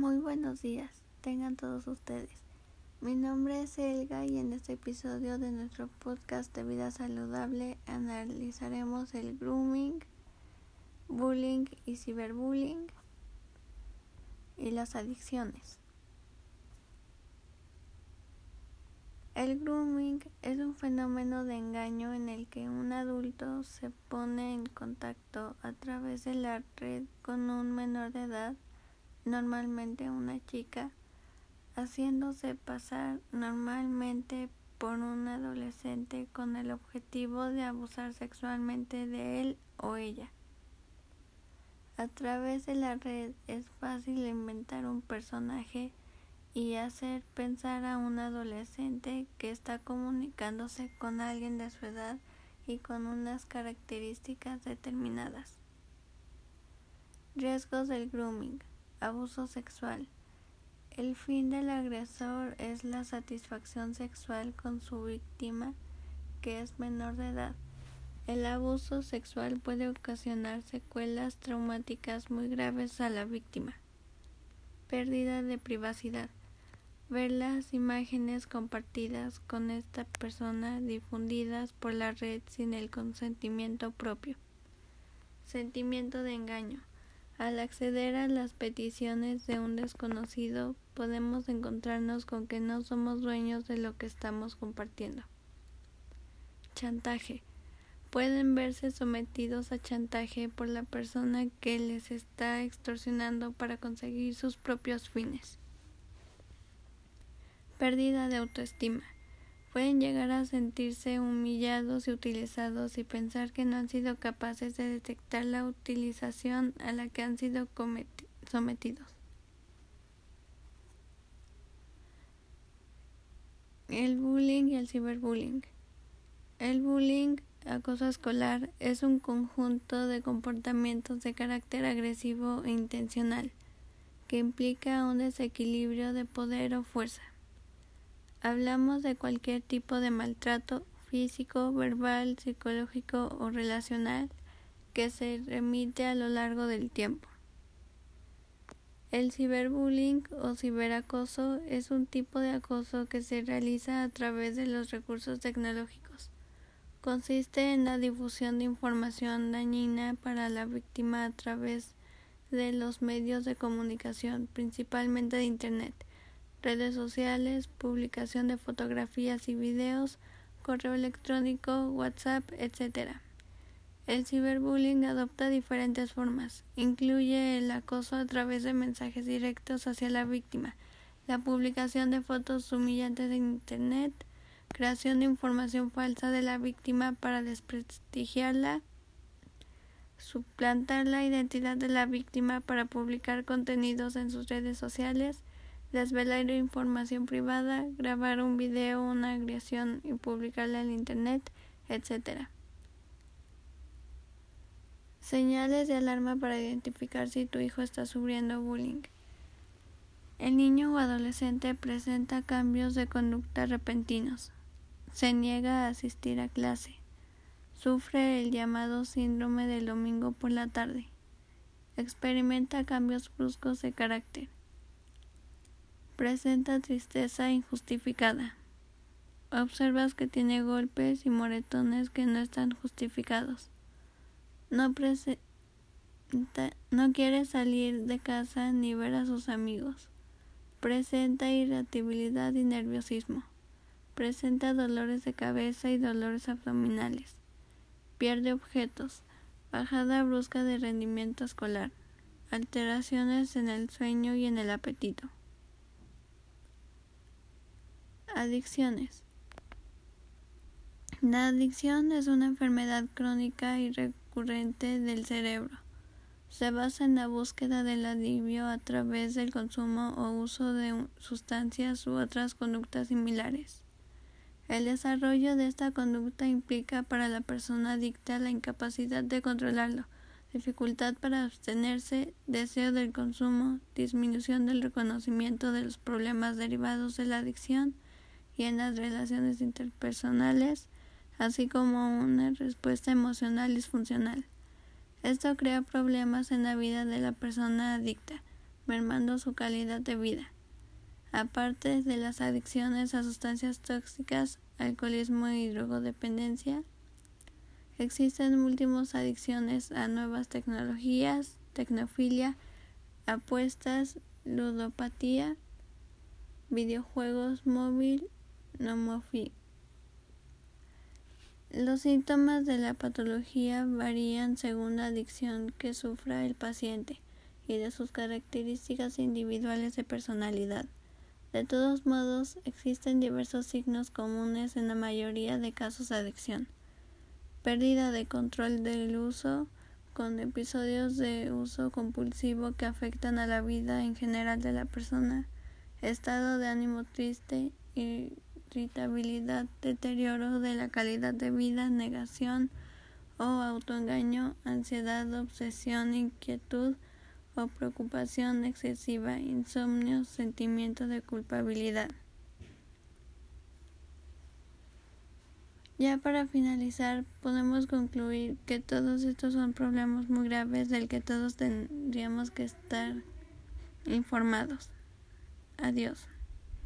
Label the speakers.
Speaker 1: Muy buenos días, tengan todos ustedes. Mi nombre es Elga y en este episodio de nuestro podcast de vida saludable analizaremos el grooming, bullying y ciberbullying y las adicciones. El grooming es un fenómeno de engaño en el que un adulto se pone en contacto a través de la red con un menor de edad, normalmente una chica, haciéndose pasar normalmente por un adolescente con el objetivo de abusar sexualmente de él o ella. A través de la red es fácil inventar un personaje y hacer pensar a un adolescente que está comunicándose con alguien de su edad y con unas características determinadas. Riesgos del grooming. Abuso sexual. El fin del agresor es la satisfacción sexual con su víctima que es menor de edad. El abuso sexual puede ocasionar secuelas traumáticas muy graves a la víctima. Pérdida de privacidad ver las imágenes compartidas con esta persona difundidas por la red sin el consentimiento propio. Sentimiento de engaño. Al acceder a las peticiones de un desconocido podemos encontrarnos con que no somos dueños de lo que estamos compartiendo. Chantaje. Pueden verse sometidos a chantaje por la persona que les está extorsionando para conseguir sus propios fines. Pérdida de autoestima. Pueden llegar a sentirse humillados y utilizados y pensar que no han sido capaces de detectar la utilización a la que han sido sometidos. El bullying y el ciberbullying. El bullying, acoso escolar, es un conjunto de comportamientos de carácter agresivo e intencional que implica un desequilibrio de poder o fuerza. Hablamos de cualquier tipo de maltrato físico, verbal, psicológico o relacional que se remite a lo largo del tiempo. El ciberbullying o ciberacoso es un tipo de acoso que se realiza a través de los recursos tecnológicos. Consiste en la difusión de información dañina para la víctima a través de los medios de comunicación, principalmente de Internet redes sociales, publicación de fotografías y videos, correo electrónico, WhatsApp, etc. El ciberbullying adopta diferentes formas. Incluye el acoso a través de mensajes directos hacia la víctima, la publicación de fotos humillantes en Internet, creación de información falsa de la víctima para desprestigiarla, suplantar la identidad de la víctima para publicar contenidos en sus redes sociales, desvelar información privada, grabar un video, una agresión y publicarla en Internet, etc. Señales de alarma para identificar si tu hijo está sufriendo bullying. El niño o adolescente presenta cambios de conducta repentinos. Se niega a asistir a clase. Sufre el llamado síndrome del domingo por la tarde. Experimenta cambios bruscos de carácter Presenta tristeza injustificada. Observas que tiene golpes y moretones que no están justificados. No, no quiere salir de casa ni ver a sus amigos. Presenta irritabilidad y nerviosismo. Presenta dolores de cabeza y dolores abdominales. Pierde objetos. Bajada brusca de rendimiento escolar. Alteraciones en el sueño y en el apetito. Adicciones. La adicción es una enfermedad crónica y recurrente del cerebro. Se basa en la búsqueda del alivio a través del consumo o uso de sustancias u otras conductas similares. El desarrollo de esta conducta implica para la persona adicta la incapacidad de controlarlo, dificultad para abstenerse, deseo del consumo, disminución del reconocimiento de los problemas derivados de la adicción, y en las relaciones interpersonales, así como una respuesta emocional disfuncional. Esto crea problemas en la vida de la persona adicta, mermando su calidad de vida. Aparte de las adicciones a sustancias tóxicas, alcoholismo y drogodependencia, existen múltiples adicciones a nuevas tecnologías, tecnofilia, apuestas, ludopatía, videojuegos móvil, Los síntomas de la patología varían según la adicción que sufra el paciente y de sus características individuales de personalidad. De todos modos, existen diversos signos comunes en la mayoría de casos de adicción. Pérdida de control del uso, con episodios de uso compulsivo que afectan a la vida en general de la persona, estado de ánimo triste, irritabilidad, deterioro de la calidad de vida, negación o autoengaño, ansiedad, obsesión, inquietud, o preocupación excesiva, insomnio, sentimiento de culpabilidad. Ya para finalizar, podemos concluir que todos estos son problemas muy graves del que todos tendríamos que estar informados. Adiós.